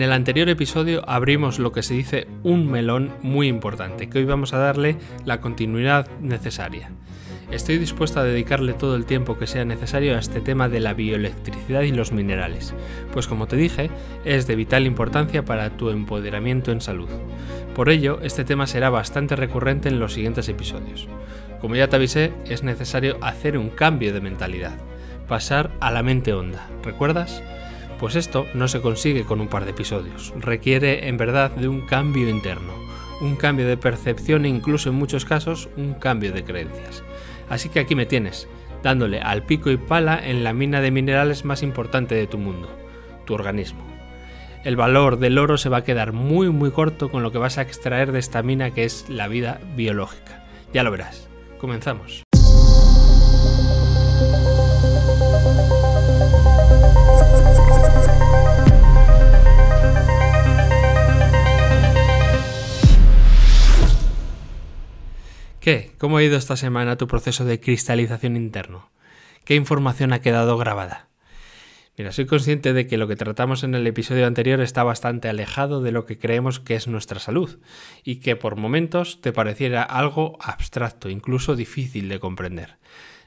En el anterior episodio abrimos lo que se dice un melón muy importante, que hoy vamos a darle la continuidad necesaria. Estoy dispuesto a dedicarle todo el tiempo que sea necesario a este tema de la bioelectricidad y los minerales, pues como te dije, es de vital importancia para tu empoderamiento en salud. Por ello, este tema será bastante recurrente en los siguientes episodios. Como ya te avisé, es necesario hacer un cambio de mentalidad, pasar a la mente honda, ¿recuerdas? Pues esto no se consigue con un par de episodios, requiere en verdad de un cambio interno, un cambio de percepción e incluso en muchos casos un cambio de creencias. Así que aquí me tienes, dándole al pico y pala en la mina de minerales más importante de tu mundo, tu organismo. El valor del oro se va a quedar muy muy corto con lo que vas a extraer de esta mina que es la vida biológica. Ya lo verás. Comenzamos. ¿Qué? ¿Cómo ha ido esta semana tu proceso de cristalización interno? ¿Qué información ha quedado grabada? Mira, soy consciente de que lo que tratamos en el episodio anterior está bastante alejado de lo que creemos que es nuestra salud y que por momentos te pareciera algo abstracto, incluso difícil de comprender.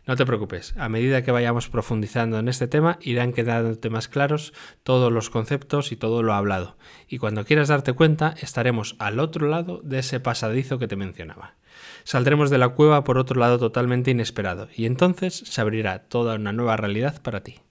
No te preocupes, a medida que vayamos profundizando en este tema irán quedándote más claros todos los conceptos y todo lo hablado, y cuando quieras darte cuenta estaremos al otro lado de ese pasadizo que te mencionaba. Saldremos de la cueva por otro lado totalmente inesperado, y entonces se abrirá toda una nueva realidad para ti.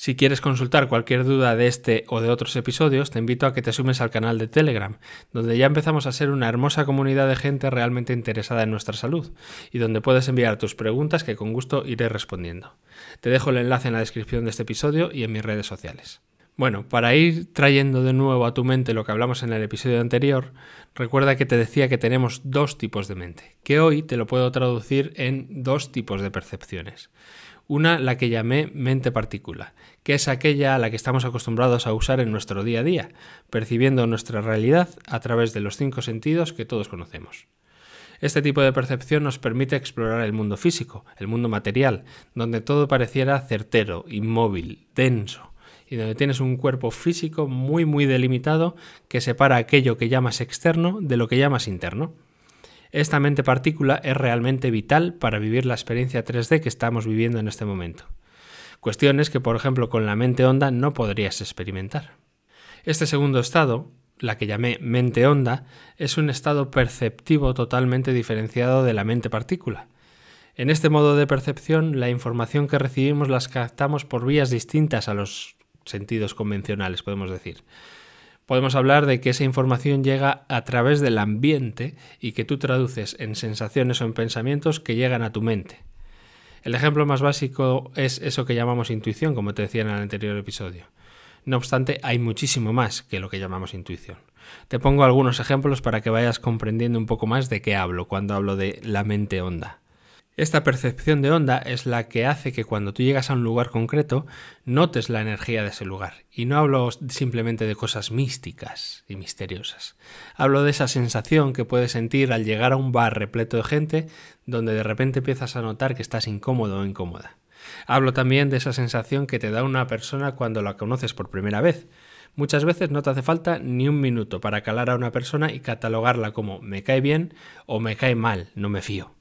Si quieres consultar cualquier duda de este o de otros episodios, te invito a que te sumes al canal de Telegram, donde ya empezamos a ser una hermosa comunidad de gente realmente interesada en nuestra salud, y donde puedes enviar tus preguntas que con gusto iré respondiendo. Te dejo el enlace en la descripción de este episodio y en mis redes sociales. Bueno, para ir trayendo de nuevo a tu mente lo que hablamos en el episodio anterior, recuerda que te decía que tenemos dos tipos de mente, que hoy te lo puedo traducir en dos tipos de percepciones. Una, la que llamé mente partícula, que es aquella a la que estamos acostumbrados a usar en nuestro día a día, percibiendo nuestra realidad a través de los cinco sentidos que todos conocemos. Este tipo de percepción nos permite explorar el mundo físico, el mundo material, donde todo pareciera certero, inmóvil, denso, y donde tienes un cuerpo físico muy muy delimitado que separa aquello que llamas externo de lo que llamas interno. Esta mente partícula es realmente vital para vivir la experiencia 3D que estamos viviendo en este momento. Cuestiones que, por ejemplo, con la mente honda no podrías experimentar. Este segundo estado, la que llamé mente honda, es un estado perceptivo totalmente diferenciado de la mente partícula. En este modo de percepción, la información que recibimos las captamos por vías distintas a los sentidos convencionales, podemos decir podemos hablar de que esa información llega a través del ambiente y que tú traduces en sensaciones o en pensamientos que llegan a tu mente. El ejemplo más básico es eso que llamamos intuición, como te decía en el anterior episodio. No obstante, hay muchísimo más que lo que llamamos intuición. Te pongo algunos ejemplos para que vayas comprendiendo un poco más de qué hablo cuando hablo de la mente honda. Esta percepción de onda es la que hace que cuando tú llegas a un lugar concreto notes la energía de ese lugar. Y no hablo simplemente de cosas místicas y misteriosas. Hablo de esa sensación que puedes sentir al llegar a un bar repleto de gente donde de repente empiezas a notar que estás incómodo o incómoda. Hablo también de esa sensación que te da una persona cuando la conoces por primera vez. Muchas veces no te hace falta ni un minuto para calar a una persona y catalogarla como me cae bien o me cae mal, no me fío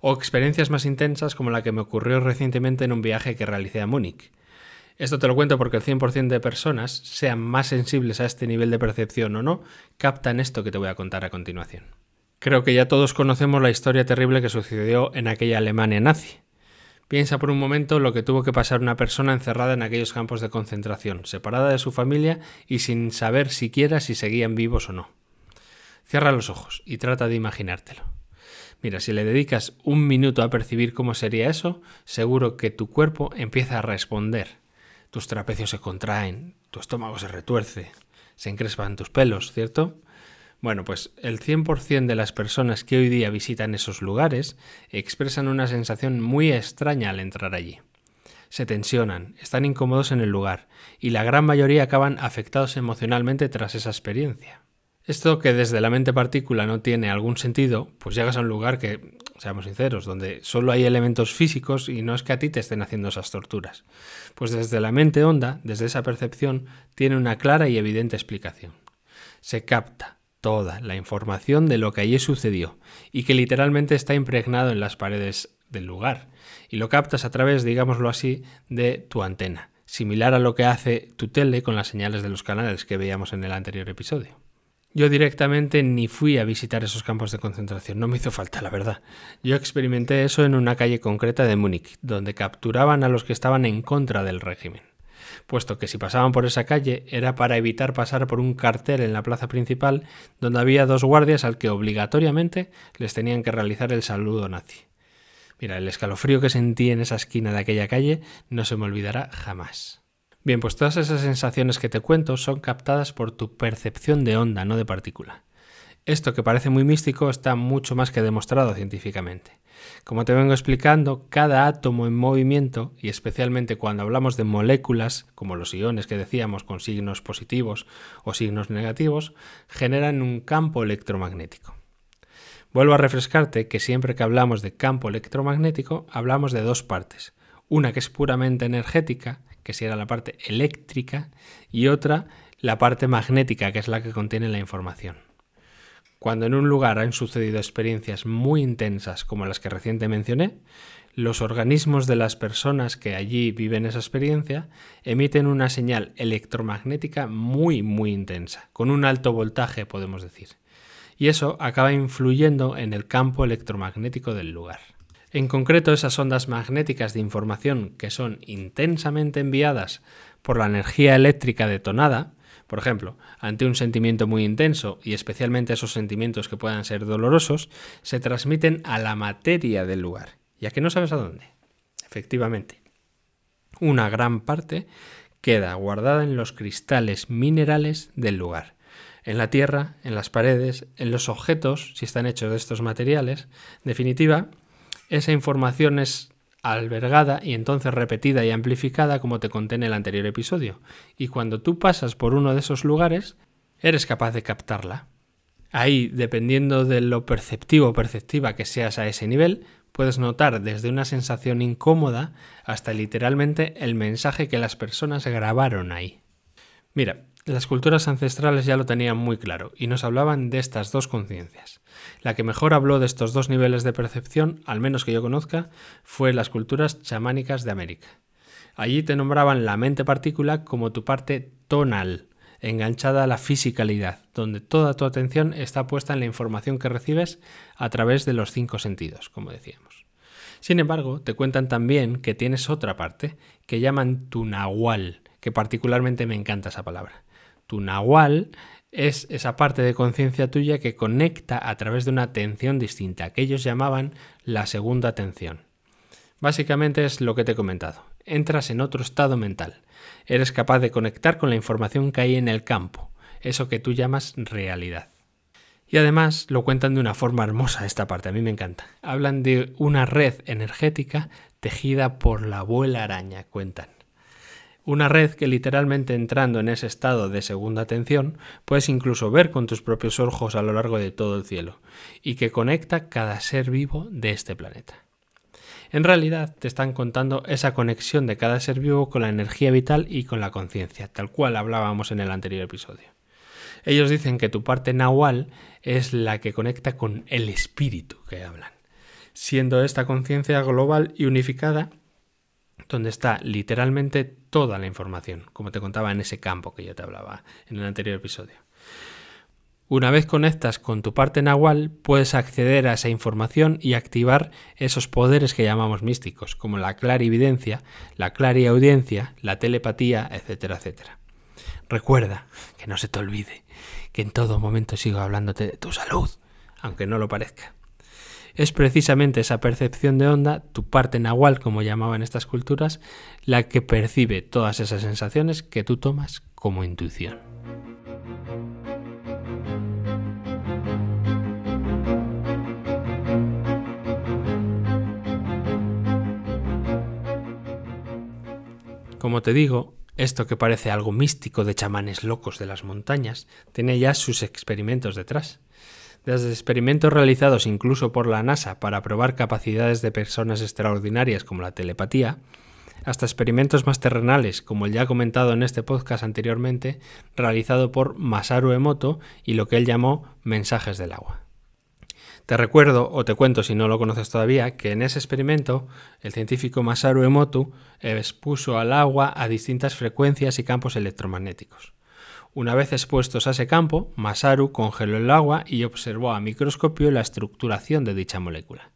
o experiencias más intensas como la que me ocurrió recientemente en un viaje que realicé a Múnich. Esto te lo cuento porque el 100% de personas, sean más sensibles a este nivel de percepción o no, captan esto que te voy a contar a continuación. Creo que ya todos conocemos la historia terrible que sucedió en aquella Alemania nazi. Piensa por un momento lo que tuvo que pasar una persona encerrada en aquellos campos de concentración, separada de su familia y sin saber siquiera si seguían vivos o no. Cierra los ojos y trata de imaginártelo. Mira, si le dedicas un minuto a percibir cómo sería eso, seguro que tu cuerpo empieza a responder. Tus trapecios se contraen, tu estómago se retuerce, se encrespan tus pelos, ¿cierto? Bueno, pues el 100% de las personas que hoy día visitan esos lugares expresan una sensación muy extraña al entrar allí. Se tensionan, están incómodos en el lugar y la gran mayoría acaban afectados emocionalmente tras esa experiencia. Esto que desde la mente partícula no tiene algún sentido, pues llegas a un lugar que, seamos sinceros, donde solo hay elementos físicos y no es que a ti te estén haciendo esas torturas. Pues desde la mente honda, desde esa percepción, tiene una clara y evidente explicación. Se capta toda la información de lo que allí sucedió y que literalmente está impregnado en las paredes del lugar. Y lo captas a través, digámoslo así, de tu antena, similar a lo que hace tu tele con las señales de los canales que veíamos en el anterior episodio. Yo directamente ni fui a visitar esos campos de concentración, no me hizo falta, la verdad. Yo experimenté eso en una calle concreta de Múnich, donde capturaban a los que estaban en contra del régimen, puesto que si pasaban por esa calle era para evitar pasar por un cartel en la plaza principal donde había dos guardias al que obligatoriamente les tenían que realizar el saludo nazi. Mira, el escalofrío que sentí en esa esquina de aquella calle no se me olvidará jamás. Bien, pues todas esas sensaciones que te cuento son captadas por tu percepción de onda, no de partícula. Esto que parece muy místico está mucho más que demostrado científicamente. Como te vengo explicando, cada átomo en movimiento, y especialmente cuando hablamos de moléculas, como los iones que decíamos con signos positivos o signos negativos, generan un campo electromagnético. Vuelvo a refrescarte que siempre que hablamos de campo electromagnético hablamos de dos partes, una que es puramente energética que sería la parte eléctrica, y otra, la parte magnética, que es la que contiene la información. Cuando en un lugar han sucedido experiencias muy intensas como las que reciente mencioné, los organismos de las personas que allí viven esa experiencia emiten una señal electromagnética muy muy intensa, con un alto voltaje podemos decir. Y eso acaba influyendo en el campo electromagnético del lugar. En concreto, esas ondas magnéticas de información que son intensamente enviadas por la energía eléctrica detonada, por ejemplo, ante un sentimiento muy intenso y especialmente esos sentimientos que puedan ser dolorosos, se transmiten a la materia del lugar, ya que no sabes a dónde. Efectivamente, una gran parte queda guardada en los cristales minerales del lugar, en la tierra, en las paredes, en los objetos, si están hechos de estos materiales. En definitiva, esa información es albergada y entonces repetida y amplificada como te conté en el anterior episodio. Y cuando tú pasas por uno de esos lugares, eres capaz de captarla. Ahí, dependiendo de lo perceptivo o perceptiva que seas a ese nivel, puedes notar desde una sensación incómoda hasta literalmente el mensaje que las personas grabaron ahí. Mira, las culturas ancestrales ya lo tenían muy claro y nos hablaban de estas dos conciencias. La que mejor habló de estos dos niveles de percepción, al menos que yo conozca, fue las culturas chamánicas de América. Allí te nombraban la mente partícula como tu parte tonal, enganchada a la fisicalidad, donde toda tu atención está puesta en la información que recibes a través de los cinco sentidos, como decíamos. Sin embargo, te cuentan también que tienes otra parte, que llaman tu nahual, que particularmente me encanta esa palabra. Tu nahual es esa parte de conciencia tuya que conecta a través de una atención distinta, que ellos llamaban la segunda atención. Básicamente es lo que te he comentado. Entras en otro estado mental. Eres capaz de conectar con la información que hay en el campo, eso que tú llamas realidad. Y además lo cuentan de una forma hermosa esta parte, a mí me encanta. Hablan de una red energética tejida por la abuela araña, cuentan. Una red que literalmente entrando en ese estado de segunda atención puedes incluso ver con tus propios ojos a lo largo de todo el cielo y que conecta cada ser vivo de este planeta. En realidad te están contando esa conexión de cada ser vivo con la energía vital y con la conciencia, tal cual hablábamos en el anterior episodio. Ellos dicen que tu parte nahual es la que conecta con el espíritu que hablan, siendo esta conciencia global y unificada donde está literalmente toda la información, como te contaba en ese campo que yo te hablaba en el anterior episodio. Una vez conectas con tu parte nahual, puedes acceder a esa información y activar esos poderes que llamamos místicos, como la clarividencia, la clariaudiencia, la telepatía, etcétera, etcétera. Recuerda, que no se te olvide, que en todo momento sigo hablándote de tu salud, aunque no lo parezca es precisamente esa percepción de onda, tu parte nahual, como llamaban estas culturas, la que percibe todas esas sensaciones que tú tomas como intuición. Como te digo, Esto que parece algo místico de chamanes locos de las montañas, tiene ya sus experimentos detrás. Desde experimentos realizados incluso por la NASA para probar capacidades de personas extraordinarias como la telepatía, hasta experimentos más terrenales, como el ya comentado en este podcast anteriormente, realizado por Masaru Emoto y lo que él llamó mensajes del agua. Te recuerdo, o te cuento si no lo conoces todavía, que en ese experimento el científico Masaru Emoto expuso al agua a distintas frecuencias y campos electromagnéticos. Una vez expuestos a ese campo, Masaru congeló el agua y observó a microscopio la estructuración de dicha molécula.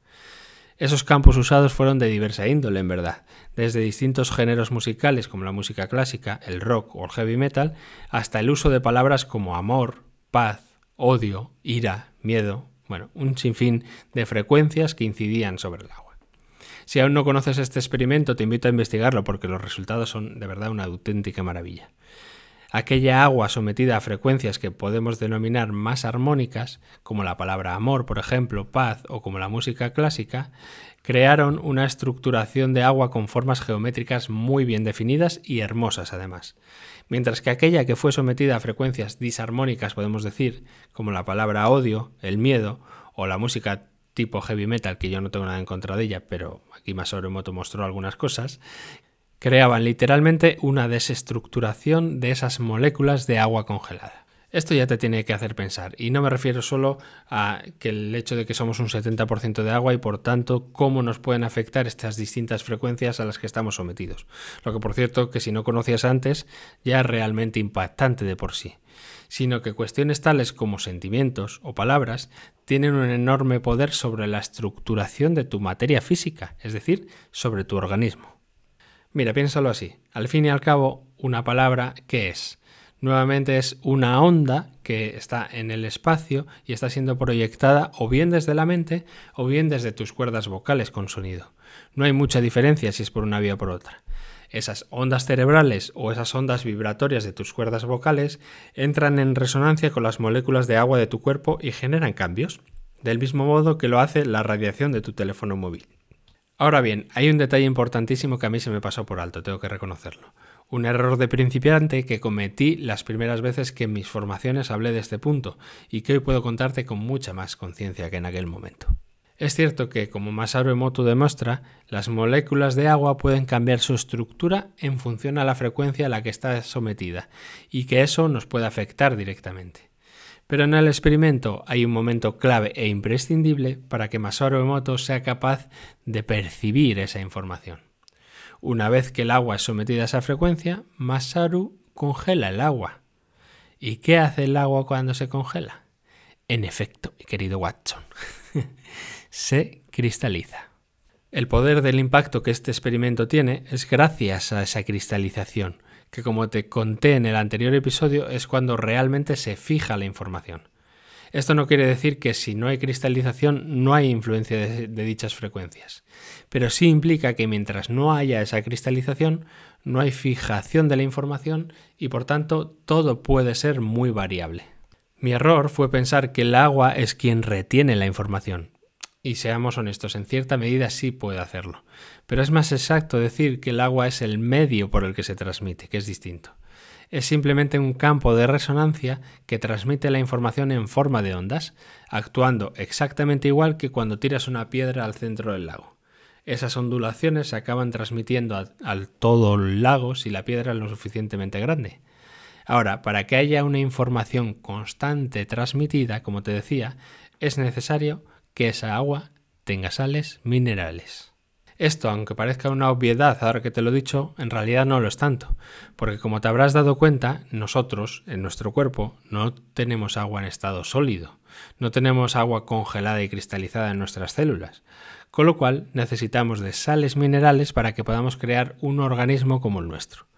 Esos campos usados fueron de diversa índole, en verdad, desde distintos géneros musicales como la música clásica, el rock o el heavy metal, hasta el uso de palabras como amor, paz, odio, ira, miedo, bueno, un sinfín de frecuencias que incidían sobre el agua. Si aún no conoces este experimento, te invito a investigarlo porque los resultados son de verdad una auténtica maravilla. Aquella agua sometida a frecuencias que podemos denominar más armónicas, como la palabra amor, por ejemplo, paz o como la música clásica, crearon una estructuración de agua con formas geométricas muy bien definidas y hermosas además. Mientras que aquella que fue sometida a frecuencias disarmónicas, podemos decir, como la palabra odio, el miedo o la música tipo heavy metal, que yo no tengo nada en contra de ella, pero aquí Masaru Emoto mostró algunas cosas, creaban literalmente una desestructuración de esas moléculas de agua congelada. Esto ya te tiene que hacer pensar, y no me refiero solo a que el hecho de que somos un 70% de agua y por tanto cómo nos pueden afectar estas distintas frecuencias a las que estamos sometidos. Lo que por cierto que si no conocías antes ya es realmente impactante de por sí, sino que cuestiones tales como sentimientos o palabras tienen un enorme poder sobre la estructuración de tu materia física, es decir, sobre tu organismo. Mira, piénsalo así. Al fin y al cabo, una palabra, ¿qué es? Nuevamente es una onda que está en el espacio y está siendo proyectada o bien desde la mente o bien desde tus cuerdas vocales con sonido. No hay mucha diferencia si es por una vía o por otra. Esas ondas cerebrales o esas ondas vibratorias de tus cuerdas vocales entran en resonancia con las moléculas de agua de tu cuerpo y generan cambios, del mismo modo que lo hace la radiación de tu teléfono móvil. Ahora bien, hay un detalle importantísimo que a mí se me pasó por alto, tengo que reconocerlo. Un error de principiante que cometí las primeras veces que en mis formaciones hablé de este punto y que hoy puedo contarte con mucha más conciencia que en aquel momento. Es cierto que, como Masaru Emoto demuestra, las moléculas de agua pueden cambiar su estructura en función a la frecuencia a la que está sometida y que eso nos puede afectar directamente. Pero en el experimento hay un momento clave e imprescindible para que Masaru Emoto sea capaz de percibir esa información. Una vez que el agua es sometida a esa frecuencia, Masaru congela el agua. ¿Y qué hace el agua cuando se congela? En efecto, mi querido Watson, se cristaliza. El poder del impacto que este experimento tiene es gracias a esa cristalización, que como te conté en el anterior episodio es cuando realmente se fija la información. Esto no quiere decir que si no hay cristalización no hay influencia de, dichas frecuencias, pero sí implica que mientras no haya esa cristalización no hay fijación de la información y por tanto todo puede ser muy variable. Mi error fue pensar que el agua es quien retiene la información, y seamos honestos, en cierta medida sí puede hacerlo. Pero es más exacto decir que el agua es el medio por el que se transmite, que es distinto. Es simplemente un campo de resonancia que transmite la información en forma de ondas, actuando exactamente igual que cuando tiras una piedra al centro del lago. Esas ondulaciones se acaban transmitiendo al todo el lago si la piedra es lo suficientemente grande. Ahora, para que haya una información constante transmitida, como te decía, es necesario que esa agua tenga sales minerales. Esto, aunque parezca una obviedad ahora que te lo he dicho, en realidad no lo es tanto, porque como te habrás dado cuenta, nosotros, en nuestro cuerpo, no tenemos agua en estado sólido, no tenemos agua congelada y cristalizada en nuestras células, con lo cual necesitamos de sales minerales para que podamos crear un organismo como el nuestro.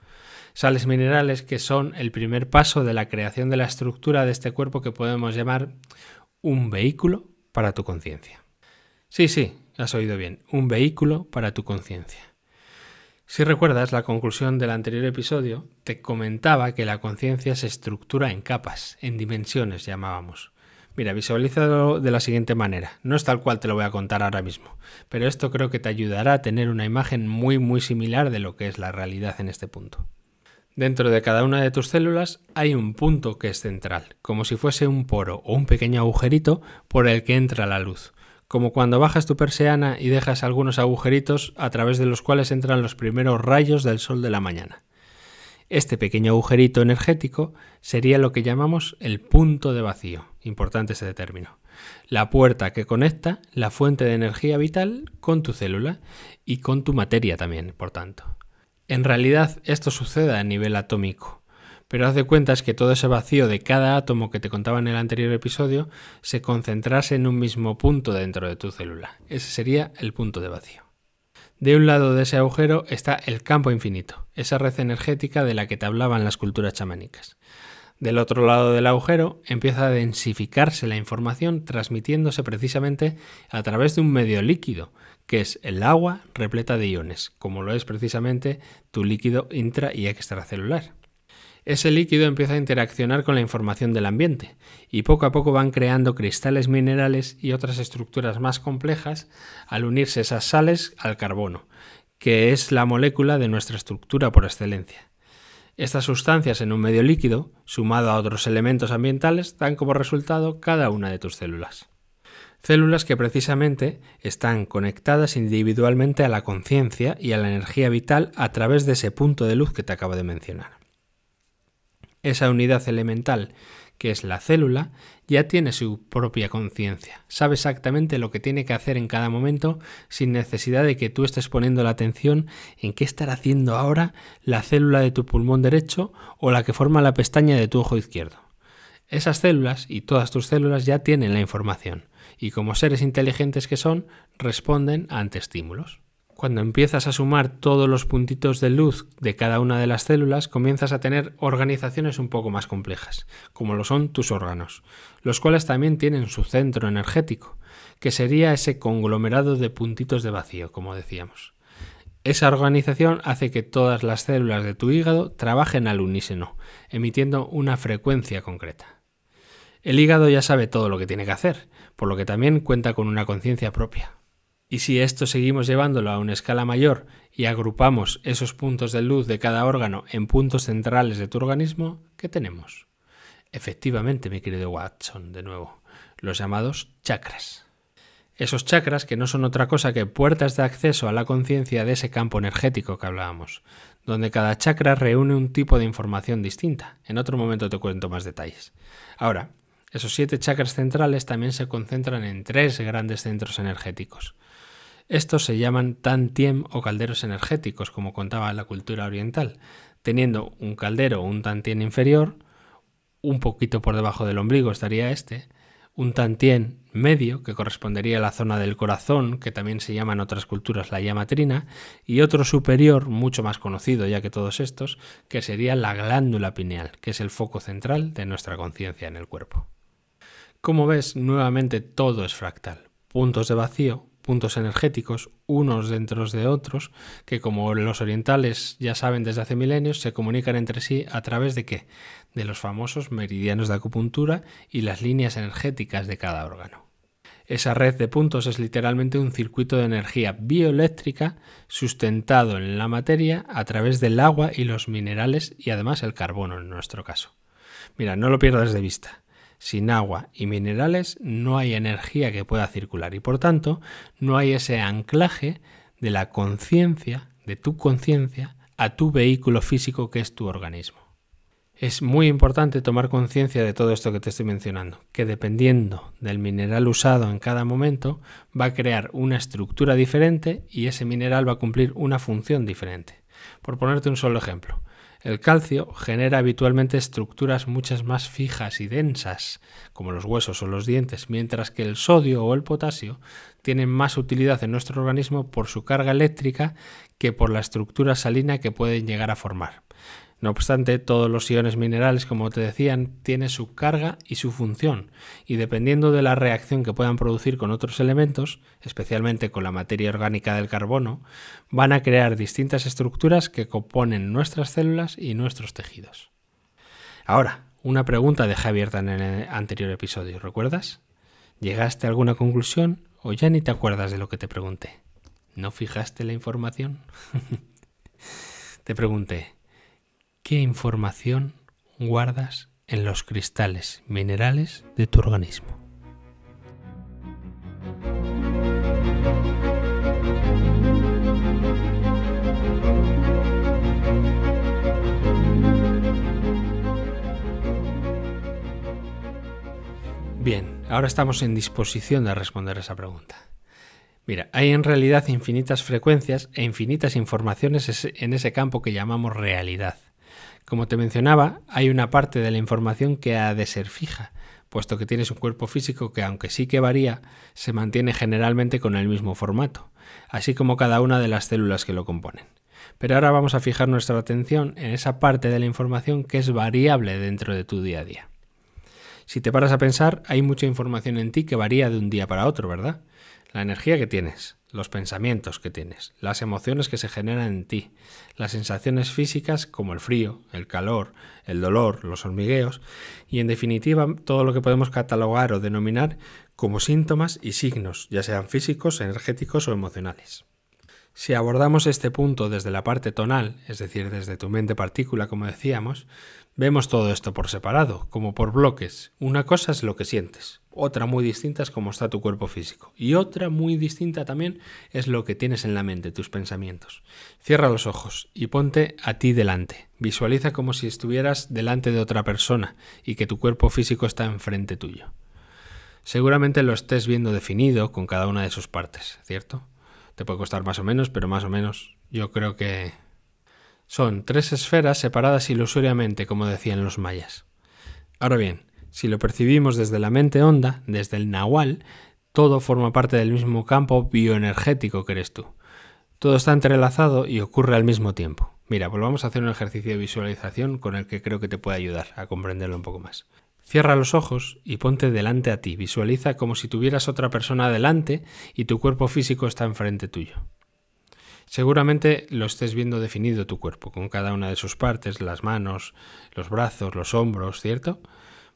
Sales minerales que son el primer paso de la creación de la estructura de este cuerpo que podemos llamar un vehículo para tu conciencia. Sí, sí, has oído bien, un vehículo para tu conciencia. Si recuerdas la conclusión del anterior episodio, te comentaba que la conciencia se estructura en capas, en dimensiones llamábamos. Mira, visualízalo de la siguiente manera. No es tal cual te lo voy a contar ahora mismo, pero esto creo que te ayudará a tener una imagen muy muy similar de lo que es la realidad en este punto. Dentro de cada una de tus células hay un punto que es central, como si fuese un poro o un pequeño agujerito por el que entra la luz, como cuando bajas tu persiana y dejas algunos agujeritos a través de los cuales entran los primeros rayos del sol de la mañana. Este pequeño agujerito energético sería lo que llamamos el punto de vacío, importante ese término, la puerta que conecta la fuente de energía vital con tu célula y con tu materia también, por tanto. En realidad esto sucede a nivel atómico, pero haz de cuentas que todo ese vacío de cada átomo que te contaba en el anterior episodio se concentrase en un mismo punto dentro de tu célula. Ese sería el punto de vacío. De un lado de ese agujero está el campo infinito, esa red energética de la que te hablaban las culturas chamánicas. Del otro lado del agujero empieza a densificarse la información transmitiéndose precisamente a través de un medio líquido, que es el agua repleta de iones, como lo es precisamente tu líquido intra y extracelular. Ese líquido empieza a interaccionar con la información del ambiente y poco a poco van creando cristales minerales y otras estructuras más complejas al unirse esas sales al carbono, que es la molécula de nuestra estructura por excelencia. Estas sustancias en un medio líquido, sumado a otros elementos ambientales, dan como resultado cada una de tus células. Células que precisamente están conectadas individualmente a la conciencia y a la energía vital a través de ese punto de luz que te acabo de mencionar. Esa unidad elemental que es la célula, ya tiene su propia conciencia, sabe exactamente lo que tiene que hacer en cada momento sin necesidad de que tú estés poniendo la atención en qué estará haciendo ahora la célula de tu pulmón derecho o la que forma la pestaña de tu ojo izquierdo. Esas células y todas tus células ya tienen la información, y como seres inteligentes que son, responden ante estímulos. Cuando empiezas a sumar todos los puntitos de luz de cada una de las células, comienzas a tener organizaciones un poco más complejas, como lo son tus órganos, los cuales también tienen su centro energético, que sería ese conglomerado de puntitos de vacío, como decíamos. Esa organización hace que todas las células de tu hígado trabajen al unísono, emitiendo una frecuencia concreta. El hígado ya sabe todo lo que tiene que hacer, por lo que también cuenta con una conciencia propia. Y si esto seguimos llevándolo a una escala mayor y agrupamos esos puntos de luz de cada órgano en puntos centrales de tu organismo, ¿qué tenemos? Efectivamente, mi querido Watson, de nuevo, los llamados chakras. Esos chakras que no son otra cosa que puertas de acceso a la conciencia de ese campo energético que hablábamos, donde cada chakra reúne un tipo de información distinta. En otro momento te cuento más detalles. Ahora, esos siete chakras centrales también se concentran en tres grandes centros energéticos. Estos se llaman tantiem o calderos energéticos, como contaba la cultura oriental, teniendo un caldero un tantien inferior, un poquito por debajo del ombligo estaría este, un tantien medio, que correspondería a la zona del corazón, que también se llama en otras culturas la llama trina, y otro superior, mucho más conocido ya que todos estos, que sería la glándula pineal, que es el foco central de nuestra conciencia en el cuerpo. Como ves, nuevamente todo es fractal. Puntos de vacío, puntos energéticos, unos dentro de otros, que como los orientales ya saben desde hace milenios, se comunican entre sí a través de qué? De los famosos meridianos de acupuntura y las líneas energéticas de cada órgano. Esa red de puntos es literalmente un circuito de energía bioeléctrica sustentado en la materia a través del agua y los minerales y además el carbono en nuestro caso. Mira, no lo pierdas de vista. Sin agua y minerales no hay energía que pueda circular y por tanto no hay ese anclaje de la conciencia, de tu conciencia, a tu vehículo físico que es tu organismo. Es muy importante tomar conciencia de todo esto que te estoy mencionando, que dependiendo del mineral usado en cada momento va a crear una estructura diferente y ese mineral va a cumplir una función diferente. Por ponerte un solo ejemplo, el calcio genera habitualmente estructuras muchas más fijas y densas, como los huesos o los dientes, mientras que el sodio o el potasio tienen más utilidad en nuestro organismo por su carga eléctrica que por la estructura salina que pueden llegar a formar. No obstante, todos los iones minerales, como te decían, tienen su carga y su función, y dependiendo de la reacción que puedan producir con otros elementos, especialmente con la materia orgánica del carbono, van a crear distintas estructuras que componen nuestras células y nuestros tejidos. Ahora, una pregunta dejé abierta en el anterior episodio, ¿recuerdas? ¿Llegaste a alguna conclusión o ya ni te acuerdas de lo que te pregunté? ¿No fijaste la información? te pregunté, ¿Qué información guardas en los cristales minerales de tu organismo? Bien, ahora estamos en disposición de responder esa pregunta. Mira, hay en realidad infinitas frecuencias e infinitas informaciones en ese campo que llamamos realidad. Como te mencionaba, hay una parte de la información que ha de ser fija, puesto que tienes un cuerpo físico que, aunque sí que varía, se mantiene generalmente con el mismo formato, así como cada una de las células que lo componen. Pero ahora vamos a fijar nuestra atención en esa parte de la información que es variable dentro de tu día a día. Si te paras a pensar, hay mucha información en ti que varía de un día para otro, ¿verdad? La energía que tienes, los pensamientos que tienes, las emociones que se generan en ti, las sensaciones físicas como el frío, el calor, el dolor, los hormigueos y en definitiva todo lo que podemos catalogar o denominar como síntomas y signos, ya sean físicos, energéticos o emocionales. Si abordamos este punto desde la parte tonal, es decir, desde tu mente partícula, como decíamos, vemos todo esto por separado, como por bloques. Una cosa es lo que sientes, otra muy distinta es cómo está tu cuerpo físico. Y otra muy distinta también es lo que tienes en la mente, tus pensamientos. Cierra los ojos y ponte a ti delante. Visualiza como si estuvieras delante de otra persona y que tu cuerpo físico está enfrente tuyo. Seguramente lo estés viendo definido con cada una de sus partes, ¿cierto? Te puede costar más o menos, pero más o menos yo creo que son tres esferas separadas ilusoriamente, como decían los mayas. Ahora bien, si lo percibimos desde la mente honda, desde el nahual, todo forma parte del mismo campo bioenergético que eres tú. Todo está entrelazado y ocurre al mismo tiempo. Mira, pues vamos a hacer un ejercicio de visualización con el que creo que te puede ayudar a comprenderlo un poco más. Cierra los ojos y ponte delante a ti. Visualiza como si tuvieras otra persona delante y tu cuerpo físico está enfrente tuyo. Seguramente lo estés viendo definido tu cuerpo, con cada una de sus partes, las manos, los brazos, los hombros, ¿cierto?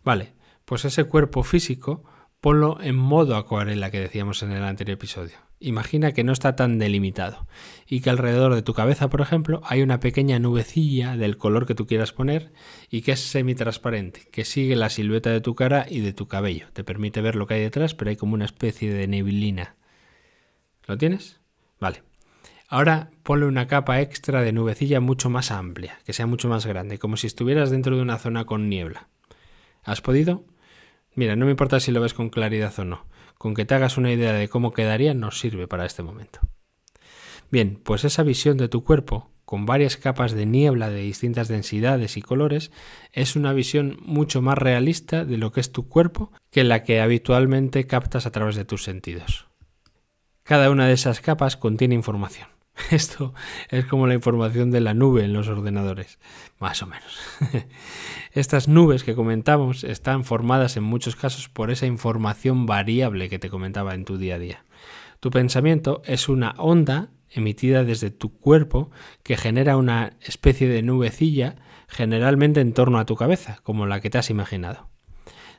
Vale, pues ese cuerpo físico ponlo en modo acuarela que decíamos en el anterior episodio. Imagina que no está tan delimitado y que alrededor de tu cabeza, por ejemplo, hay una pequeña nubecilla del color que tú quieras poner y que es semitransparente, que sigue la silueta de tu cara y de tu cabello. Te permite ver lo que hay detrás, pero hay como una especie de neblina. ¿Lo tienes? Vale. Ahora ponle una capa extra de nubecilla mucho más amplia, que sea mucho más grande, como si estuvieras dentro de una zona con niebla. ¿Has podido? Mira, no me importa si lo ves con claridad o no. Con que te hagas una idea de cómo quedaría nos sirve para este momento. Bien, pues esa visión de tu cuerpo, con varias capas de niebla de distintas densidades y colores, es una visión mucho más realista de lo que es tu cuerpo que la que habitualmente captas a través de tus sentidos. Cada una de esas capas contiene información. Esto es como la información de la nube en los ordenadores, más o menos. Estas nubes que comentamos están formadas en muchos casos por esa información variable que te comentaba en tu día a día. Tu pensamiento es una onda emitida desde tu cuerpo que genera una especie de nubecilla generalmente en torno a tu cabeza, como la que te has imaginado.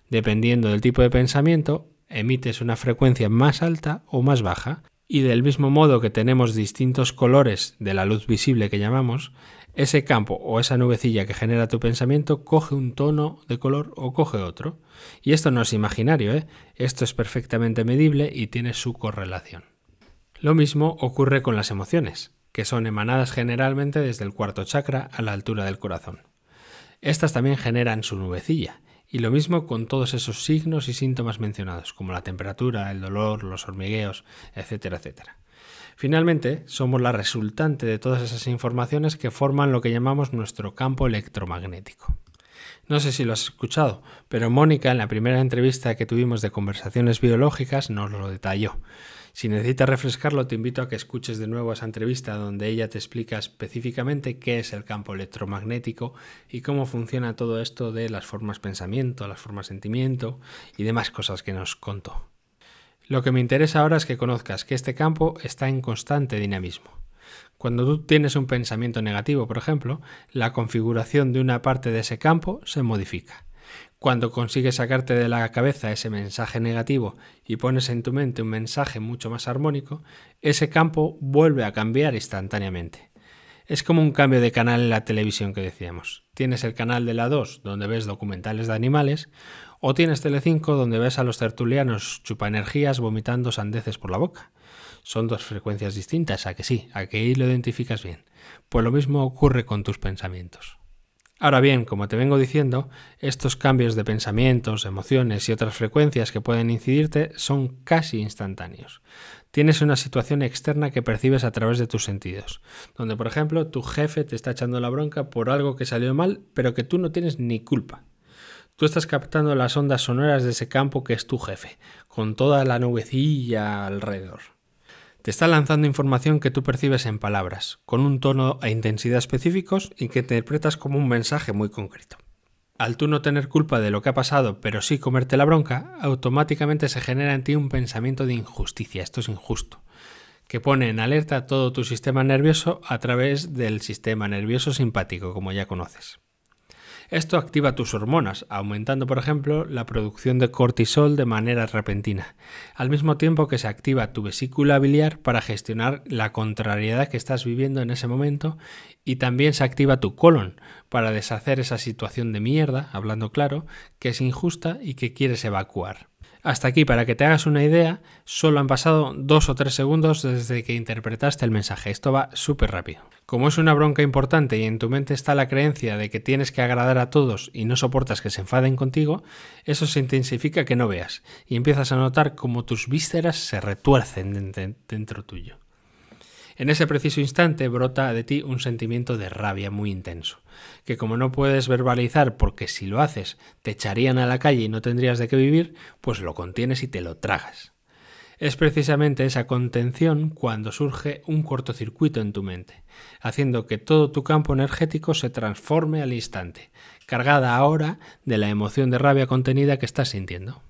Dependiendo del tipo de pensamiento, emites una frecuencia más alta o más baja, y del mismo modo que tenemos distintos colores de la luz visible que llamamos, ese campo o esa nubecilla que genera tu pensamiento coge un tono de color o coge otro. Y esto no es imaginario, ¿eh? esto es perfectamente medible y tiene su correlación. Lo mismo ocurre con las emociones, que son emanadas generalmente desde el cuarto chakra a la altura del corazón. Estas también generan su nubecilla, y lo mismo con todos esos signos y síntomas mencionados, como la temperatura, el dolor, los hormigueos, etcétera, etcétera. Finalmente, somos la resultante de todas esas informaciones que forman lo que llamamos nuestro campo electromagnético. No sé si lo has escuchado, pero Mónica en la primera entrevista que tuvimos de conversaciones biológicas nos lo detalló. Si necesitas refrescarlo, te invito a que escuches de nuevo esa entrevista donde ella te explica específicamente qué es el campo electromagnético y cómo funciona todo esto de las formas pensamiento, las formas sentimiento y demás cosas que nos contó. Lo que me interesa ahora es que conozcas que este campo está en constante dinamismo. Cuando tú tienes un pensamiento negativo, por ejemplo, la configuración de una parte de ese campo se modifica. Cuando consigues sacarte de la cabeza ese mensaje negativo y pones en tu mente un mensaje mucho más armónico, ese campo vuelve a cambiar instantáneamente. Es como un cambio de canal en la televisión que decíamos. Tienes el canal de la 2 donde ves documentales de animales o tienes Telecinco donde ves a los tertulianos chupaenergías vomitando sandeces por la boca. Son dos frecuencias distintas, a que sí, a que ahí lo identificas bien. Pues lo mismo ocurre con tus pensamientos. Ahora bien, como te vengo diciendo, estos cambios de pensamientos, emociones y otras frecuencias que pueden incidirte son casi instantáneos. Tienes una situación externa que percibes a través de tus sentidos, donde por ejemplo tu jefe te está echando la bronca por algo que salió mal, pero que tú no tienes ni culpa. Tú estás captando las ondas sonoras de ese campo que es tu jefe, con toda la nubecilla alrededor. Te está lanzando información que tú percibes en palabras, con un tono e intensidad específicos y que interpretas como un mensaje muy concreto. Al tú no tener culpa de lo que ha pasado, pero sí comerte la bronca, automáticamente se genera en ti un pensamiento de injusticia, esto es injusto, que pone en alerta todo tu sistema nervioso a través del sistema nervioso simpático, como ya conoces. Esto activa tus hormonas, aumentando, por ejemplo, la producción de cortisol de manera repentina, al mismo tiempo que se activa tu vesícula biliar para gestionar la contrariedad que estás viviendo en ese momento y también se activa tu colon para deshacer esa situación de mierda, hablando claro, que es injusta y que quieres evacuar. Hasta aquí, para que te hagas una idea, solo han pasado dos o tres segundos desde que interpretaste el mensaje. Esto va súper rápido. Como es una bronca importante y en tu mente está la creencia de que tienes que agradar a todos y no soportas que se enfaden contigo, eso se intensifica que no veas y empiezas a notar como tus vísceras se retuercen dentro tuyo. En ese preciso instante brota de ti un sentimiento de rabia muy intenso, que como no puedes verbalizar porque si lo haces te echarían a la calle y no tendrías de qué vivir, pues lo contienes y te lo tragas. Es precisamente esa contención cuando surge un cortocircuito en tu mente, haciendo que todo tu campo energético se transforme al instante, cargada ahora de la emoción de rabia contenida que estás sintiendo.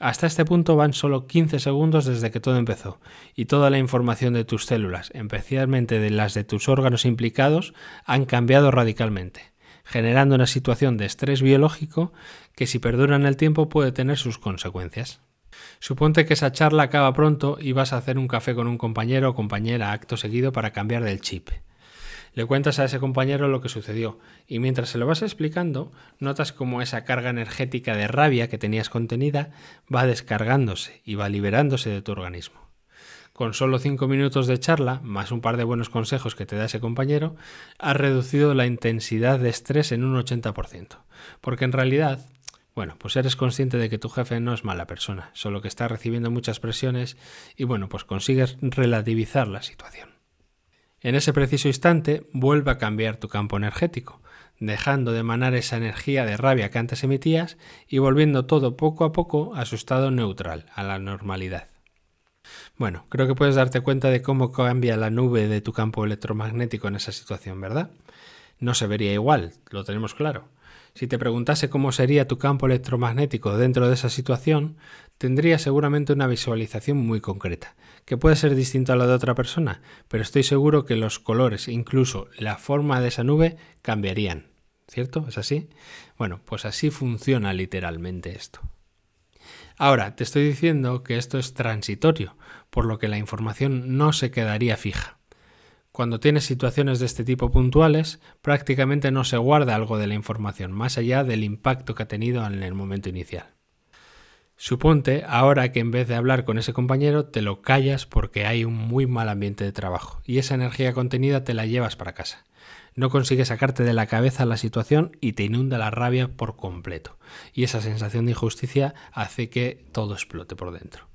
Hasta este punto van solo 15 segundos desde que todo empezó, y toda la información de tus células, especialmente de las de tus órganos implicados, han cambiado radicalmente, generando una situación de estrés biológico que si perdura en el tiempo puede tener sus consecuencias. Suponte que esa charla acaba pronto y vas a hacer un café con un compañero o compañera acto seguido para cambiar del chip. Le cuentas a ese compañero lo que sucedió y mientras se lo vas explicando, notas cómo esa carga energética de rabia que tenías contenida va descargándose y va liberándose de tu organismo. Con solo cinco minutos de charla, más un par de buenos consejos que te da ese compañero, has reducido la intensidad de estrés en un 80%. Porque en realidad, bueno, pues eres consciente de que tu jefe no es mala persona, solo que está recibiendo muchas presiones y bueno, pues consigues relativizar la situación. En ese preciso instante vuelve a cambiar tu campo energético, dejando de emanar esa energía de rabia que antes emitías y volviendo todo poco a poco a su estado neutral, a la normalidad. Bueno, creo que puedes darte cuenta de cómo cambia la nube de tu campo electromagnético en esa situación, ¿verdad? No se vería igual, lo tenemos claro. Si te preguntase cómo sería tu campo electromagnético dentro de esa situación, tendría seguramente una visualización muy concreta, que puede ser distinta a la de otra persona, pero estoy seguro que los colores incluso la forma de esa nube cambiarían. ¿Cierto? ¿Es así? Bueno, pues así funciona literalmente esto. Ahora, te estoy diciendo que esto es transitorio, por lo que la información no se quedaría fija. Cuando tienes situaciones de este tipo puntuales, prácticamente no se guarda algo de la información, más allá del impacto que ha tenido en el momento inicial. Suponte ahora que en vez de hablar con ese compañero te lo callas porque hay un muy mal ambiente de trabajo y esa energía contenida te la llevas para casa. No consigues sacarte de la cabeza la situación y te inunda la rabia por completo. Y esa sensación de injusticia hace que todo explote por dentro.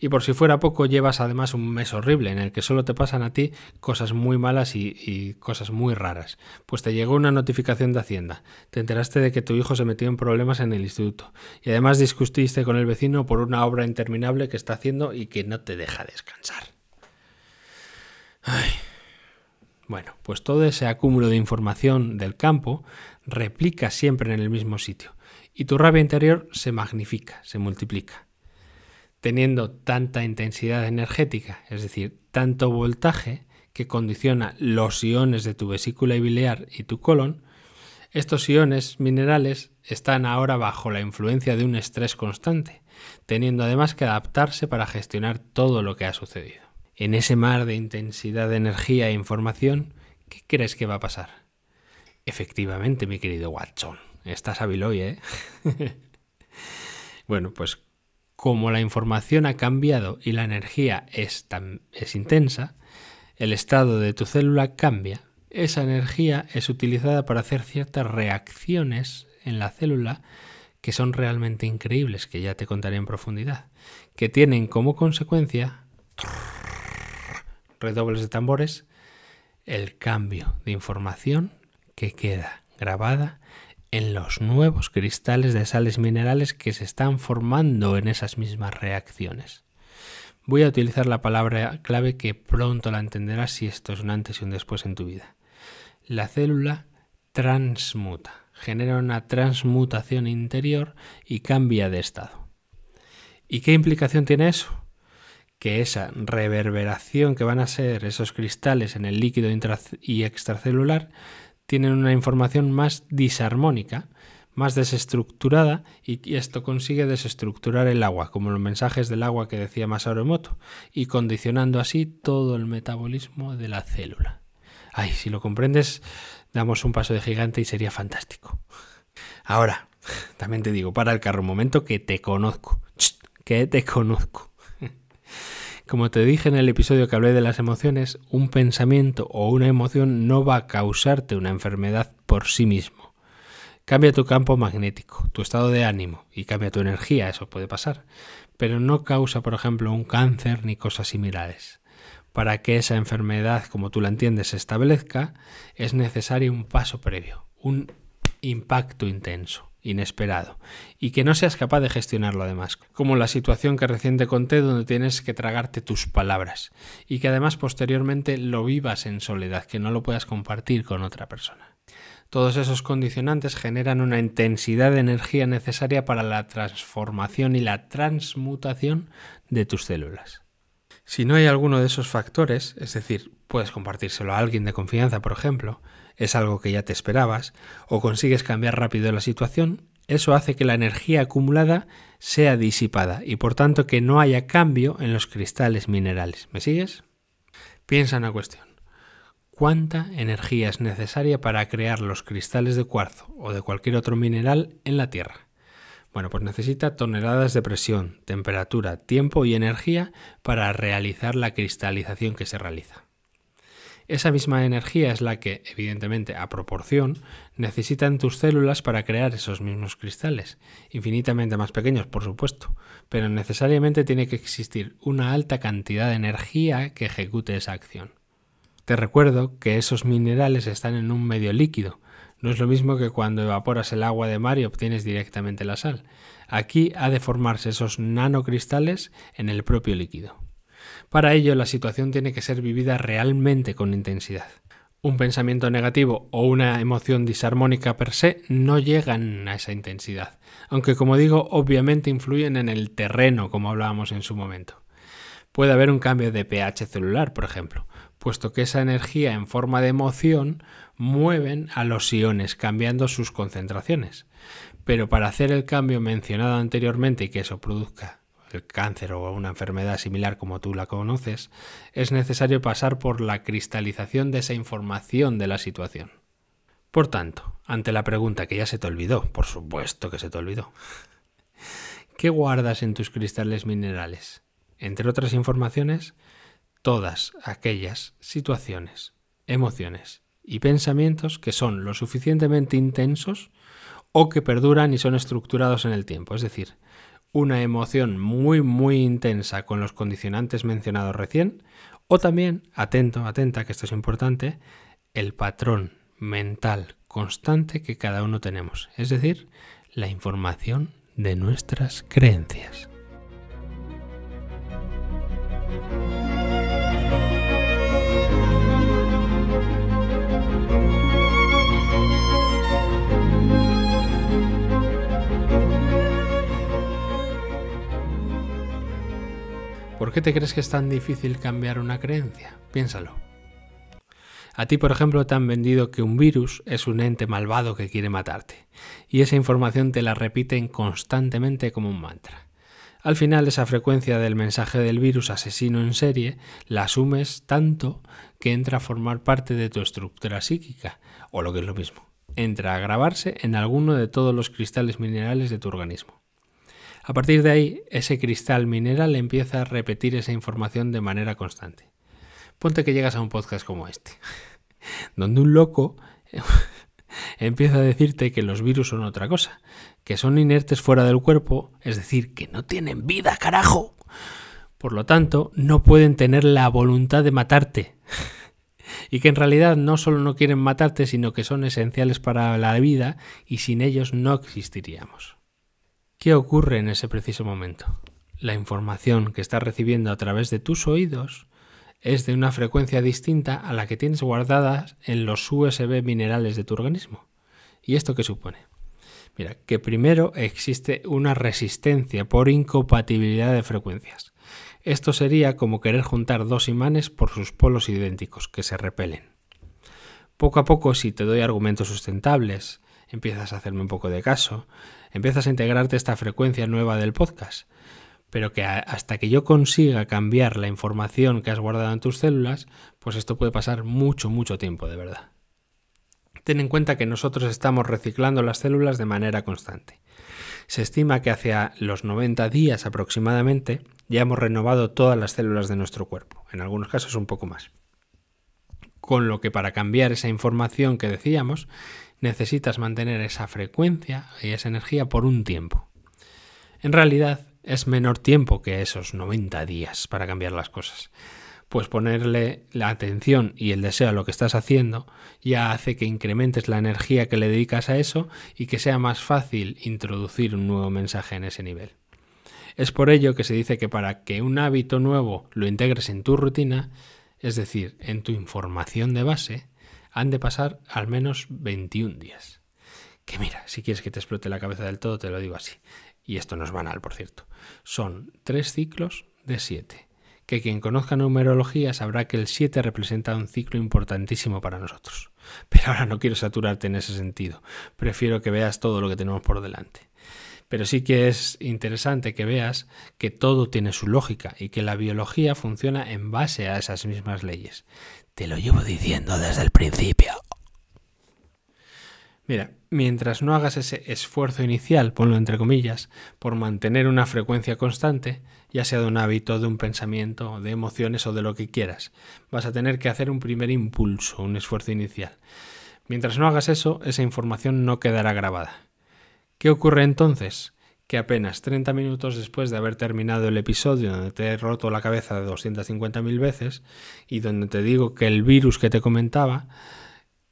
Y por si fuera poco, llevas además un mes horrible en el que solo te pasan a ti cosas muy malas y, cosas muy raras. Pues te llegó una notificación de Hacienda, te enteraste de que tu hijo se metió en problemas en el instituto y además discutiste con el vecino por una obra interminable que está haciendo y que no te deja descansar. Ay. Bueno, pues todo ese acúmulo de información del campo replica siempre en el mismo sitio y tu rabia interior se magnifica, se multiplica teniendo tanta intensidad energética, es decir, tanto voltaje que condiciona los iones de tu vesícula biliar y tu colon, estos iones minerales están ahora bajo la influencia de un estrés constante, teniendo además que adaptarse para gestionar todo lo que ha sucedido. En ese mar de intensidad de energía e información, ¿qué crees que va a pasar? Efectivamente, mi querido Watson, estás hábil hoy, ¿eh? bueno, pues como la información ha cambiado y la energía es, tan, intensa, el estado de tu célula cambia. Esa energía es utilizada para hacer ciertas reacciones en la célula que son realmente increíbles, que ya te contaré en profundidad, que tienen como consecuencia redobles de tambores el cambio de información que queda grabada en los nuevos cristales de sales minerales que se están formando en esas mismas reacciones. Voy a utilizar la palabra clave que pronto la entenderás si esto es un antes y un después en tu vida. La célula transmuta, genera una transmutación interior y cambia de estado. ¿Y qué implicación tiene eso? Que esa reverberación que van a ser esos cristales en el líquido y extracelular tienen una información más disarmónica, más desestructurada y esto consigue desestructurar el agua, como los mensajes del agua que decía Masaru Emoto, y condicionando así todo el metabolismo de la célula. Ay, si lo comprendes, damos un paso de gigante y sería fantástico. Ahora, también te digo, para el carro un momento que te conozco, que te conozco. Como te dije en el episodio que hablé de las emociones, un pensamiento o una emoción no va a causarte una enfermedad por sí mismo. Cambia tu campo magnético, tu estado de ánimo y cambia tu energía, eso puede pasar, pero no causa, por ejemplo, un cáncer ni cosas similares. Para que esa enfermedad, como tú la entiendes, se establezca, es necesario un paso previo, un impacto intenso inesperado y que no seas capaz de gestionarlo además, como la situación que recién te conté donde tienes que tragarte tus palabras y que además posteriormente lo vivas en soledad, que no lo puedas compartir con otra persona. Todos esos condicionantes generan una intensidad de energía necesaria para la transformación y la transmutación de tus células. Si no hay alguno de esos factores, es decir, puedes compartírselo a alguien de confianza, por ejemplo, es algo que ya te esperabas, o consigues cambiar rápido la situación, eso hace que la energía acumulada sea disipada y por tanto que no haya cambio en los cristales minerales. ¿Me sigues? Piensa en una cuestión. ¿Cuánta energía es necesaria para crear los cristales de cuarzo o de cualquier otro mineral en la Tierra? Bueno, pues necesita toneladas de presión, temperatura, tiempo y energía para realizar la cristalización que se realiza. Esa misma energía es la que, evidentemente, a proporción, necesitan tus células para crear esos mismos cristales, infinitamente más pequeños, por supuesto, pero necesariamente tiene que existir una alta cantidad de energía que ejecute esa acción. Te recuerdo que esos minerales están en un medio líquido, no es lo mismo que cuando evaporas el agua de mar y obtienes directamente la sal. Aquí ha de formarse esos nanocristales en el propio líquido. Para ello, la situación tiene que ser vivida realmente con intensidad. Un pensamiento negativo o una emoción disarmónica per se no llegan a esa intensidad, aunque como digo, obviamente influyen en el terreno, como hablábamos en su momento. Puede haber un cambio de pH celular, por ejemplo, puesto que esa energía en forma de emoción mueven a los iones, cambiando sus concentraciones. Pero para hacer el cambio mencionado anteriormente y que eso produzca el cáncer o una enfermedad similar como tú la conoces, es necesario pasar por la cristalización de esa información de la situación. Por tanto, ante la pregunta que ya se te olvidó, por supuesto que se te olvidó, ¿qué guardas en tus cristales minerales? Entre otras informaciones, todas aquellas situaciones, emociones y pensamientos que son lo suficientemente intensos o que perduran y son estructurados en el tiempo, es decir, una emoción muy muy intensa con los condicionantes mencionados recién, o también, atento, atenta, que esto es importante, el patrón mental constante que cada uno tenemos, es decir, la información de nuestras creencias. Qué te crees que es tan difícil cambiar una creencia? Piénsalo. A ti, por ejemplo, te han vendido que un virus es un ente malvado que quiere matarte, y esa información te la repiten constantemente como un mantra. Al final, esa frecuencia del mensaje del virus asesino en serie la asumes tanto que entra a formar parte de tu estructura psíquica, o lo que es lo mismo, entra a grabarse en alguno de todos los cristales minerales de tu organismo. A partir de ahí, ese cristal mineral empieza a repetir esa información de manera constante. Ponte que llegas a un podcast como este, donde un loco empieza a decirte que los virus son otra cosa, que son inertes fuera del cuerpo, es decir, que no tienen vida, carajo. Por lo tanto, no pueden tener la voluntad de matarte. y que en realidad no solo no quieren matarte, sino que son esenciales para la vida y sin ellos no existiríamos. ¿Qué ocurre en ese preciso momento? La información que estás recibiendo a través de tus oídos es de una frecuencia distinta a la que tienes guardadas en los USB minerales de tu organismo. ¿Y esto qué supone? Mira, que primero existe una resistencia por incompatibilidad de frecuencias. Esto sería como querer juntar dos imanes por sus polos idénticos, que se repelen. Poco a poco, si te doy argumentos sustentables, empiezas a hacerme un poco de caso, empiezas a integrarte esta frecuencia nueva del podcast, pero que hasta que yo consiga cambiar la información que has guardado en tus células, pues esto puede pasar mucho, mucho tiempo, de verdad. Ten en cuenta que nosotros estamos reciclando las células de manera constante. Se estima que hacia los 90 días aproximadamente ya hemos renovado todas las células de nuestro cuerpo, en algunos casos un poco más. Con lo que para cambiar esa información que decíamos, necesitas mantener esa frecuencia y esa energía por un tiempo. En realidad, es menor tiempo que esos 90 días para cambiar las cosas. Pues ponerle la atención y el deseo a lo que estás haciendo ya hace que incrementes la energía que le dedicas a eso y que sea más fácil introducir un nuevo mensaje en ese nivel. Es por ello que se dice que para que un hábito nuevo lo integres en tu rutina, es decir, en tu información de base, han de pasar al menos 21 días. Que mira, si quieres que te explote la cabeza del todo, te lo digo así y esto no es banal, por cierto, son tres ciclos de siete, que quien conozca numerología sabrá que el 7 representa un ciclo importantísimo para nosotros. Pero ahora no quiero saturarte en ese sentido, prefiero que veas todo lo que tenemos por delante. Pero sí que es interesante que veas que todo tiene su lógica y que la biología funciona en base a esas mismas leyes. Te lo llevo diciendo desde el principio. Mira, mientras no hagas ese esfuerzo inicial, ponlo entre comillas, por mantener una frecuencia constante, ya sea de un hábito, de un pensamiento, de emociones o de lo que quieras, vas a tener que hacer un primer impulso, un esfuerzo inicial. Mientras no hagas eso, esa información no quedará grabada. ¿Qué ocurre entonces? Que apenas 30 minutos después de haber terminado el episodio donde te he roto la cabeza de 250.000 veces y donde te digo que el virus que te comentaba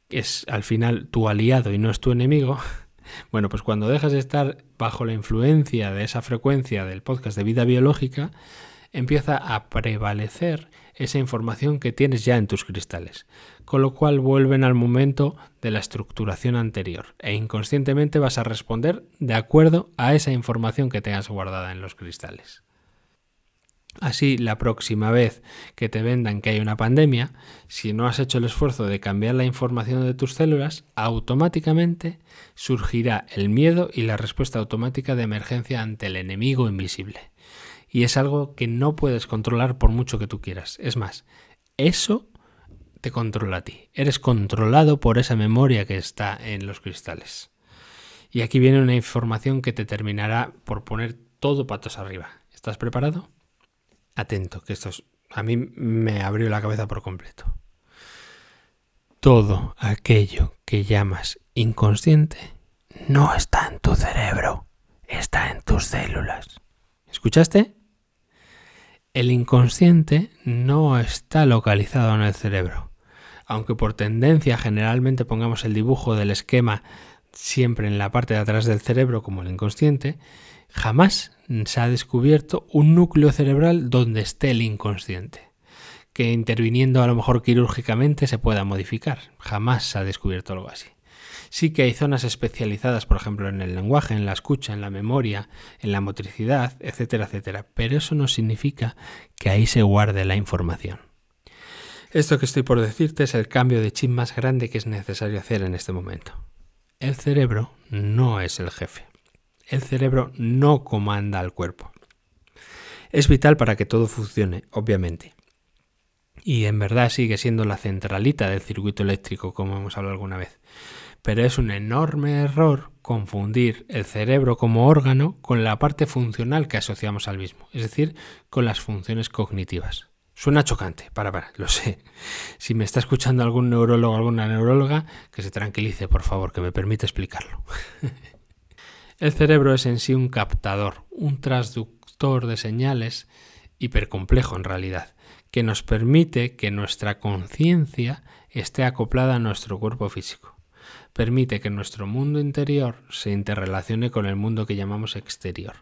es al final tu aliado y no es tu enemigo, bueno, pues cuando dejas de estar bajo la influencia de esa frecuencia del podcast de vida biológica, empieza a prevalecer esa información que tienes ya en tus cristales, con lo cual vuelven al momento de la estructuración anterior e inconscientemente vas a responder de acuerdo a esa información que tengas guardada en los cristales. Así, la próxima vez que te vendan que hay una pandemia, si no has hecho el esfuerzo de cambiar la información de tus células, automáticamente surgirá el miedo y la respuesta automática de emergencia ante el enemigo invisible. Y es algo que no puedes controlar por mucho que tú quieras. Es más, eso te controla a ti. Eres controlado por esa memoria que está en los cristales. Y aquí viene una información que te terminará por poner todo patos arriba. ¿Estás preparado? atento, que esto a mí me abrió la cabeza por completo. Todo aquello que llamas inconsciente no está en tu cerebro, está en tus células. ¿Escuchaste? El inconsciente no está localizado en el cerebro. Aunque por tendencia generalmente pongamos el dibujo del esquema siempre en la parte de atrás del cerebro como el inconsciente, jamás se ha descubierto un núcleo cerebral donde esté el inconsciente, que interviniendo a lo mejor quirúrgicamente se pueda modificar. Jamás se ha descubierto algo así. Sí que hay zonas especializadas, por ejemplo, en el lenguaje, en la escucha, en la memoria, en la motricidad, etcétera, etcétera, pero eso no significa que ahí se guarde la información. Esto que estoy por decirte es el cambio de chip más grande que es necesario hacer en este momento. El cerebro no es el jefe el cerebro no comanda al cuerpo. Es vital para que todo funcione, obviamente. y en verdad sigue siendo la centralita del circuito eléctrico, como hemos hablado alguna vez. Pero es un enorme error confundir el cerebro como órgano con la parte funcional que asociamos al mismo, es decir, con las funciones cognitivas. Suena chocante, para, para, lo sé. Si me está escuchando algún neurólogo o alguna neuróloga, que se tranquilice, por favor, que me permite explicarlo. el cerebro es en sí un captador, un transductor de señales hipercomplejo en realidad, que nos permite que nuestra conciencia esté acoplada a nuestro cuerpo físico. Permite que nuestro mundo interior se interrelacione con el mundo que llamamos exterior.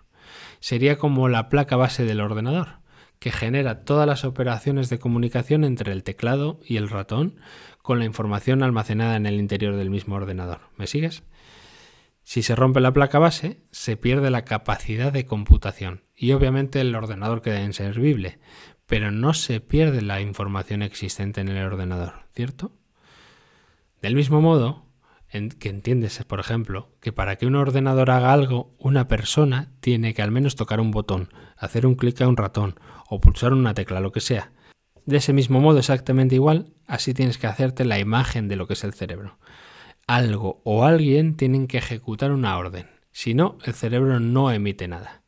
Sería como la placa base del ordenador que genera todas las operaciones de comunicación entre el teclado y el ratón con la información almacenada en el interior del mismo ordenador. ¿Me sigues? Si se rompe la placa base, se pierde la capacidad de computación y obviamente el ordenador queda inservible, pero no se pierde la información existente en el ordenador, ¿cierto? Del mismo modo, que entiendes, por ejemplo, que para que un ordenador haga algo, una persona tiene que al menos tocar un botón, hacer un clic a un ratón o pulsar una tecla, lo que sea. De ese mismo modo, exactamente igual, así tienes que hacerte la imagen de lo que es el cerebro. Algo o alguien tienen que ejecutar una orden, si no, el cerebro no emite nada.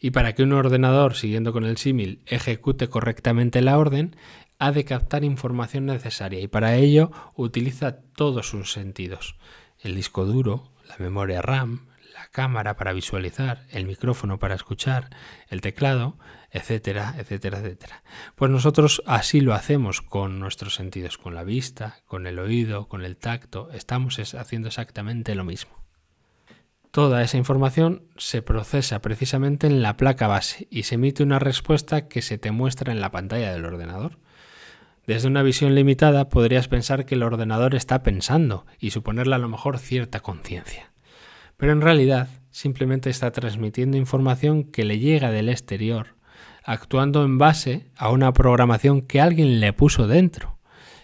Y para que un ordenador, siguiendo con el símil, ejecute correctamente la orden, ha de captar información necesaria y para ello utiliza todos sus sentidos. El disco duro, la memoria RAM, la cámara para visualizar, el micrófono para escuchar, el teclado, etcétera, etcétera, etcétera. Pues nosotros así lo hacemos con nuestros sentidos, con la vista, con el oído, con el tacto, estamos haciendo exactamente lo mismo. Toda esa información se procesa precisamente en la placa base y se emite una respuesta que se te muestra en la pantalla del ordenador. Desde una visión limitada podrías pensar que el ordenador está pensando y suponerle a lo mejor cierta conciencia. Pero en realidad simplemente está transmitiendo información que le llega del exterior, actuando en base a una programación que alguien le puso dentro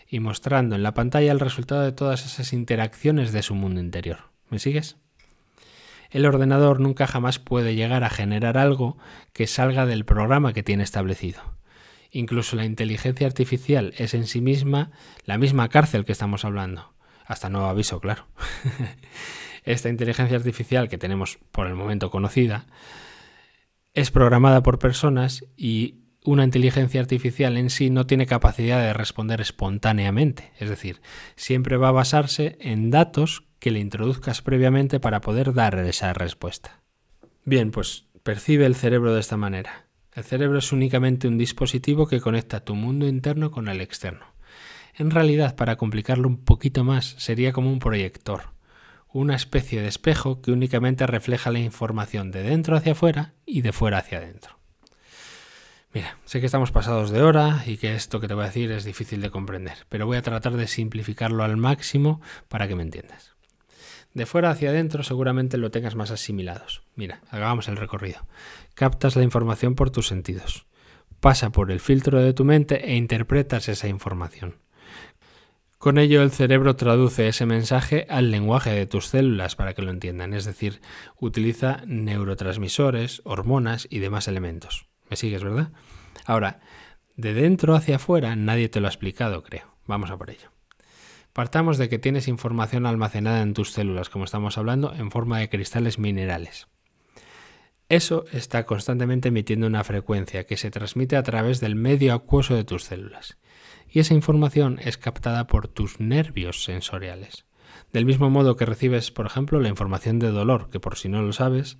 y mostrando en la pantalla el resultado de todas esas interacciones de su mundo interior. ¿Me sigues? El ordenador nunca jamás puede llegar a generar algo que salga del programa que tiene establecido. Incluso la inteligencia artificial es en sí misma la misma cárcel que estamos hablando. Hasta nuevo aviso, claro. Esta inteligencia artificial que tenemos por el momento conocida es programada por personas y una inteligencia artificial en sí no tiene capacidad de responder espontáneamente. Es decir, siempre va a basarse en datos que le introduzcas previamente para poder dar esa respuesta. Bien, pues percibe el cerebro de esta manera. El cerebro es únicamente un dispositivo que conecta tu mundo interno con el externo. En realidad, para complicarlo un poquito más, sería como un proyector, una especie de espejo que únicamente refleja la información de dentro hacia afuera y de fuera hacia adentro. Mira, sé que estamos pasados de hora y que esto que te voy a decir es difícil de comprender, pero voy a tratar de simplificarlo al máximo para que me entiendas. De fuera hacia adentro seguramente lo tengas más asimilados. Mira, hagamos el recorrido. Captas la información por tus sentidos. Pasa por el filtro de tu mente e interpretas esa información. Con ello el cerebro traduce ese mensaje al lenguaje de tus células para que lo entiendan, es decir, utiliza neurotransmisores, hormonas y demás elementos. ¿Me sigues, verdad? Ahora, de dentro hacia afuera nadie te lo ha explicado, creo. Vamos a por ello. Partamos de que tienes información almacenada en tus células, como estamos hablando, en forma de cristales minerales. Eso está constantemente emitiendo una frecuencia que se transmite a través del medio acuoso de tus células. Y esa información es captada por tus nervios sensoriales. Del mismo modo que recibes, por ejemplo, la información de dolor, que por si no lo sabes,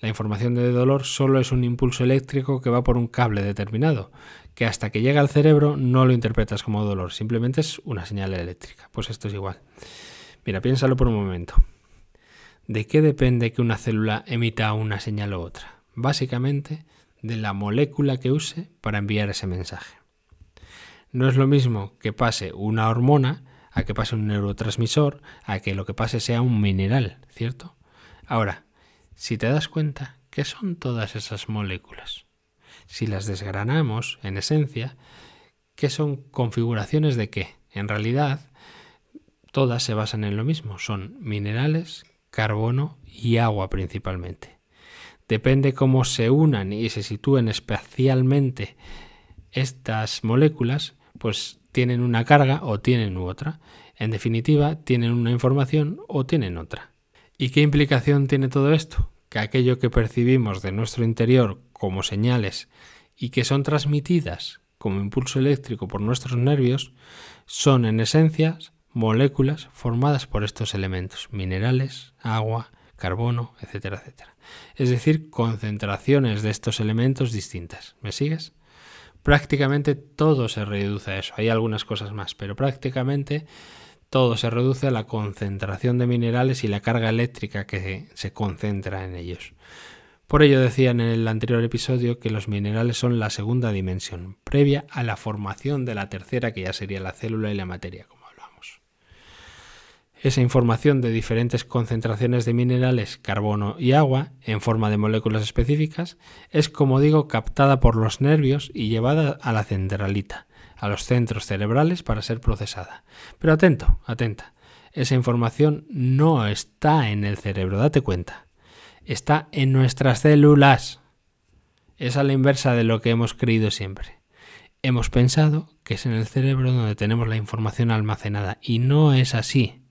la información de dolor solo es un impulso eléctrico que va por un cable determinado, que hasta que llega al cerebro no lo interpretas como dolor, simplemente es una señal eléctrica. Pues esto es igual. Mira, piénsalo por un momento. ¿De qué depende que una célula emita una señal u otra? Básicamente de la molécula que use para enviar ese mensaje. No es lo mismo que pase una hormona a que pase un neurotransmisor, a que lo que pase sea un mineral, ¿cierto? Ahora, si te das cuenta, ¿qué son todas esas moléculas? Si las desgranamos, en esencia, ¿qué son configuraciones de qué? En realidad, todas se basan en lo mismo, son minerales, carbono y agua principalmente. Depende cómo se unan y se sitúen espacialmente estas moléculas, pues tienen una carga o tienen otra. En definitiva, tienen una información o tienen otra. ¿Y qué implicación tiene todo esto? Que aquello que percibimos de nuestro interior como señales y que son transmitidas como impulso eléctrico por nuestros nervios son en esencia moléculas formadas por estos elementos, minerales, agua, carbono, etcétera, etcétera. Es decir, concentraciones de estos elementos distintas. ¿Me sigues? Prácticamente todo se reduce a eso. Hay algunas cosas más, pero prácticamente todo se reduce a la concentración de minerales y la carga eléctrica que se concentra en ellos. Por ello decía en el anterior episodio que los minerales son la segunda dimensión, previa a la formación de la tercera, que ya sería la célula y la materia, como hablamos. Esa información de diferentes concentraciones de minerales, carbono y agua, en forma de moléculas específicas, es, como digo, captada por los nervios y llevada a la centralita, a los centros cerebrales para ser procesada. Pero atento, atenta, esa información no está en el cerebro, date cuenta está en nuestras células. Es a la inversa de lo que hemos creído siempre. Hemos pensado que es en el cerebro donde tenemos la información almacenada y no es así.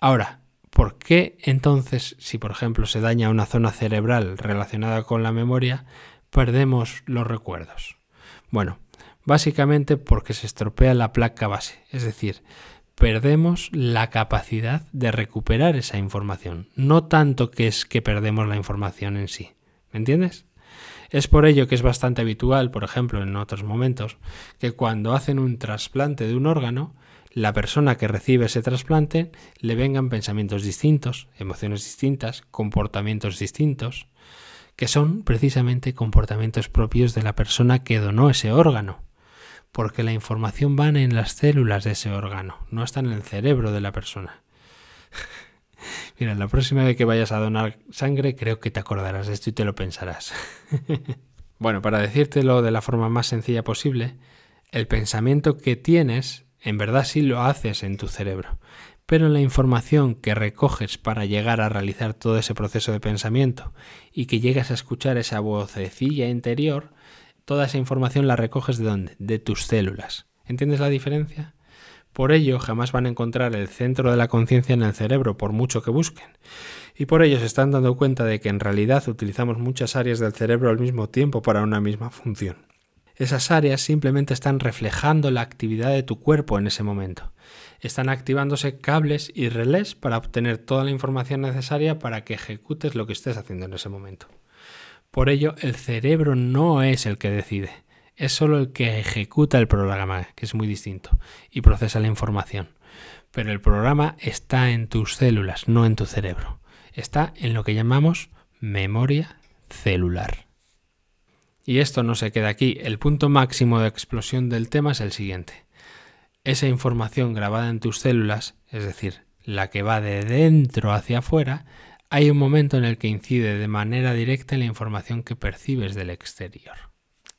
Ahora, ¿por qué entonces, si por ejemplo se daña una zona cerebral relacionada con la memoria, perdemos los recuerdos? Bueno, básicamente porque se estropea la placa base, es decir, perdemos la capacidad de recuperar esa información. No tanto que es que perdemos la información en sí. ¿Me entiendes? Es por ello que es bastante habitual, por ejemplo, en otros momentos, que cuando hacen un trasplante de un órgano, la persona que recibe ese trasplante le vengan pensamientos distintos, emociones distintas, comportamientos distintos, que son precisamente comportamientos propios de la persona que donó ese órgano porque la información va en las células de ese órgano, no está en el cerebro de la persona. Mira, la próxima vez que vayas a donar sangre creo que te acordarás de esto y te lo pensarás. bueno, para decírtelo de la forma más sencilla posible, el pensamiento que tienes en verdad sí lo haces en tu cerebro, pero la información que recoges para llegar a realizar todo ese proceso de pensamiento y que llegas a escuchar esa vocecilla interior, toda esa información la recoges de dónde? De tus células. ¿Entiendes la diferencia? Por ello, jamás van a encontrar el centro de la conciencia en el cerebro, por mucho que busquen. Y por ello se están dando cuenta de que en realidad utilizamos muchas áreas del cerebro al mismo tiempo para una misma función. Esas áreas simplemente están reflejando la actividad de tu cuerpo en ese momento. Están activándose cables y relés para obtener toda la información necesaria para que ejecutes lo que estés haciendo en ese momento. Por ello, el cerebro no es el que decide, es solo el que ejecuta el programa, que es muy distinto, y procesa la información. Pero el programa está en tus células, no en tu cerebro. Está en lo que llamamos memoria celular. Y esto no se queda aquí. El punto máximo de explosión del tema es el siguiente. Esa información grabada en tus células, es decir, la que va de dentro hacia afuera, hay un momento en el que incide de manera directa en la información que percibes del exterior.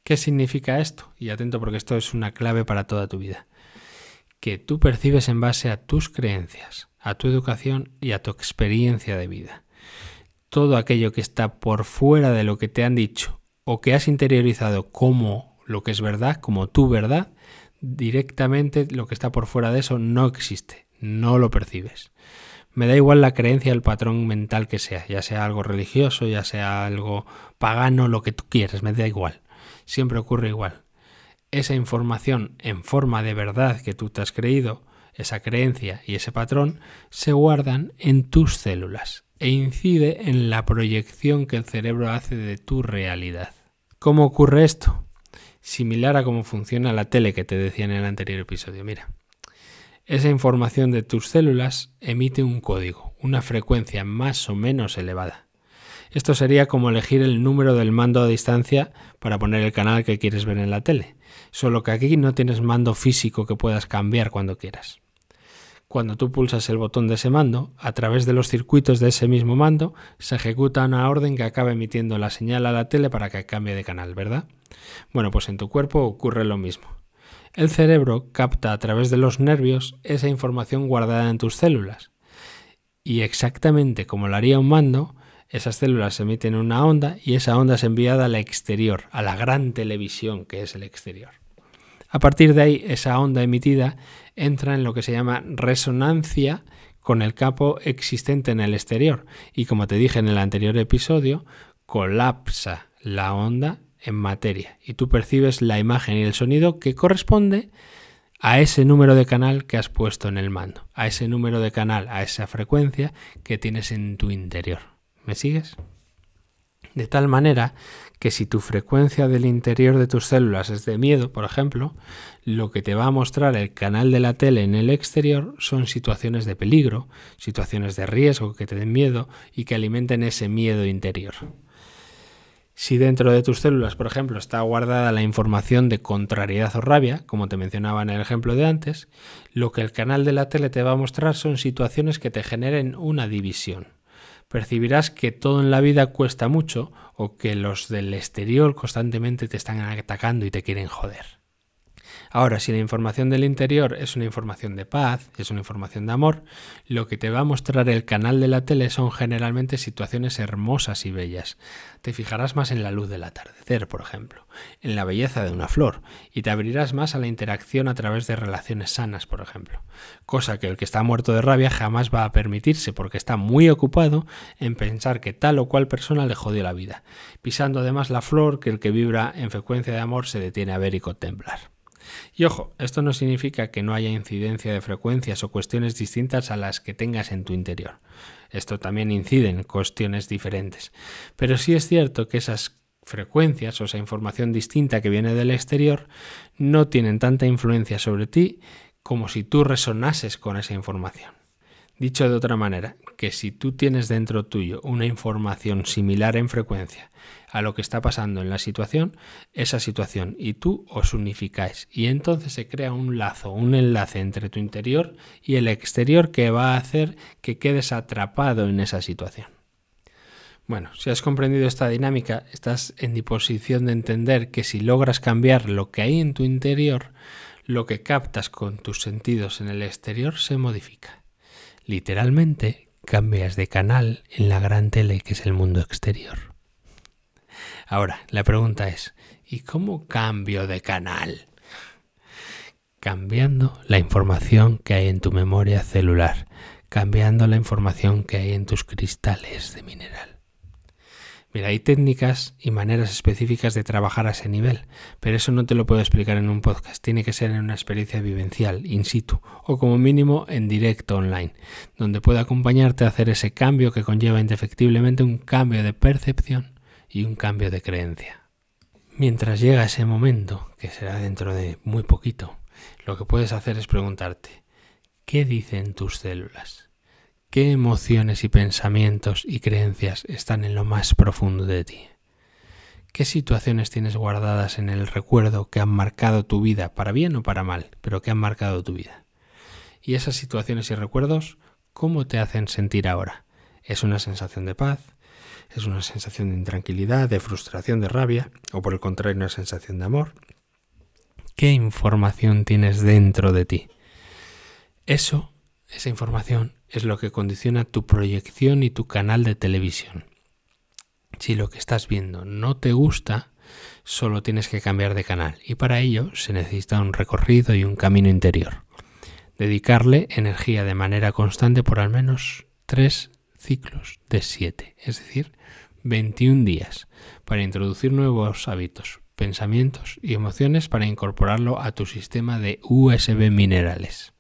¿Qué significa esto? Y atento porque esto es una clave para toda tu vida. Que tú percibes en base a tus creencias, a tu educación y a tu experiencia de vida. Todo aquello que está por fuera de lo que te han dicho o que has interiorizado como lo que es verdad, como tu verdad, directamente lo que está por fuera de eso no existe, no lo percibes. Me da igual la creencia, el patrón mental que sea, ya sea algo religioso, ya sea algo pagano, lo que tú quieras, me da igual. Siempre ocurre igual. Esa información en forma de verdad que tú te has creído, esa creencia y ese patrón, se guardan en tus células e incide en la proyección que el cerebro hace de tu realidad. ¿Cómo ocurre esto? Similar a cómo funciona la tele que te decía en el anterior episodio. Mira, esa información de tus células emite un código, una frecuencia más o menos elevada. Esto sería como elegir el número del mando a distancia para poner el canal que quieres ver en la tele, solo que aquí no tienes mando físico que puedas cambiar cuando quieras. Cuando tú pulsas el botón de ese mando, a través de los circuitos de ese mismo mando, se ejecuta una orden que acaba emitiendo la señal a la tele para que cambie de canal, ¿verdad? Bueno, pues en tu cuerpo ocurre lo mismo. El cerebro capta a través de los nervios esa información guardada en tus células. Y exactamente como lo haría un mando, esas células emiten una onda y esa onda es enviada al exterior, a la gran televisión que es el exterior. A partir de ahí, esa onda emitida entra en lo que se llama resonancia con el campo existente en el exterior y como te dije en el anterior episodio, colapsa la onda en materia y tú percibes la imagen y el sonido que corresponde a ese número de canal que has puesto en el mando, a ese número de canal, a esa frecuencia que tienes en tu interior. ¿Me sigues? De tal manera que si tu frecuencia del interior de tus células es de miedo, por ejemplo, lo que te va a mostrar el canal de la tele en el exterior son situaciones de peligro, situaciones de riesgo que te den miedo y que alimenten ese miedo interior. Si dentro de tus células, por ejemplo, está guardada la información de contrariedad o rabia, como te mencionaba en el ejemplo de antes, lo que el canal de la tele te va a mostrar son situaciones que te generen una división percibirás que todo en la vida cuesta mucho o que los del exterior constantemente te están atacando y te quieren joder. Ahora, si la información del interior es una información de paz, es una información de amor, lo que te va a mostrar el canal de la tele son generalmente situaciones hermosas y bellas. Te fijarás más en la luz del atardecer, por ejemplo, en la belleza de una flor, y te abrirás más a la interacción a través de relaciones sanas, por ejemplo. Cosa que el que está muerto de rabia jamás va a permitirse porque está muy ocupado en pensar que tal o cual persona le jodió la vida, pisando además la flor que el que vibra en frecuencia de amor se detiene a ver y contemplar. Y ojo, esto no significa que no haya incidencia de frecuencias o cuestiones distintas a las que tengas en tu interior. Esto también incide en cuestiones diferentes. Pero sí es cierto que esas frecuencias o esa información distinta que viene del exterior no tienen tanta influencia sobre ti como si tú resonases con esa información. Dicho de otra manera, que si tú tienes dentro tuyo una información similar en frecuencia a lo que está pasando en la situación, esa situación y tú os unificáis y entonces se crea un lazo, un enlace entre tu interior y el exterior que va a hacer que quedes atrapado en esa situación. Bueno, si has comprendido esta dinámica, estás en disposición de entender que si logras cambiar lo que hay en tu interior, lo que captas con tus sentidos en el exterior se modifica. Literalmente cambias de canal en la gran tele que es el mundo exterior. Ahora, la pregunta es, ¿y cómo cambio de canal? Cambiando la información que hay en tu memoria celular, cambiando la información que hay en tus cristales de mineral. Mira, hay técnicas y maneras específicas de trabajar a ese nivel, pero eso no te lo puedo explicar en un podcast, tiene que ser en una experiencia vivencial, in situ, o como mínimo en directo online, donde pueda acompañarte a hacer ese cambio que conlleva indefectiblemente un cambio de percepción y un cambio de creencia. Mientras llega ese momento, que será dentro de muy poquito, lo que puedes hacer es preguntarte, ¿qué dicen tus células? ¿Qué emociones y pensamientos y creencias están en lo más profundo de ti? ¿Qué situaciones tienes guardadas en el recuerdo que han marcado tu vida, para bien o para mal, pero que han marcado tu vida? Y esas situaciones y recuerdos, ¿cómo te hacen sentir ahora? ¿Es una sensación de paz? ¿Es una sensación de intranquilidad, de frustración, de rabia? ¿O por el contrario, una sensación de amor? ¿Qué información tienes dentro de ti? Eso, esa información, es lo que condiciona tu proyección y tu canal de televisión. Si lo que estás viendo no te gusta, solo tienes que cambiar de canal y para ello se necesita un recorrido y un camino interior. Dedicarle energía de manera constante por al menos tres ciclos de siete, es decir, 21 días, para introducir nuevos hábitos, pensamientos y emociones para incorporarlo a tu sistema de USB minerales.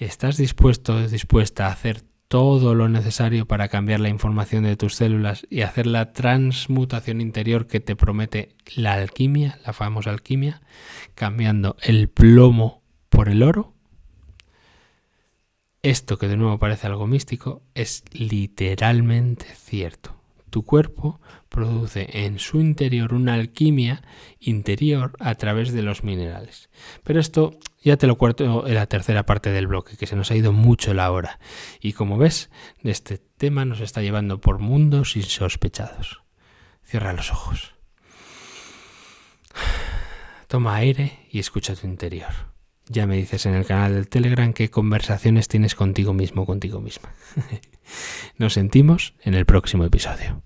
¿Estás dispuesto dispuesta a hacer todo lo necesario para cambiar la información de tus células y hacer la transmutación interior que te promete la alquimia, la famosa alquimia, cambiando el plomo por el oro? Esto que de nuevo parece algo místico es literalmente cierto. Tu cuerpo produce en su interior una alquimia interior a través de los minerales. Pero esto ya te lo cuento en la tercera parte del bloque, que se nos ha ido mucho la hora. Y como ves, este tema nos está llevando por mundos insospechados. Cierra los ojos. Toma aire y escucha tu interior. Ya me dices en el canal del Telegram qué conversaciones tienes contigo mismo, contigo misma. Nos sentimos en el próximo episodio.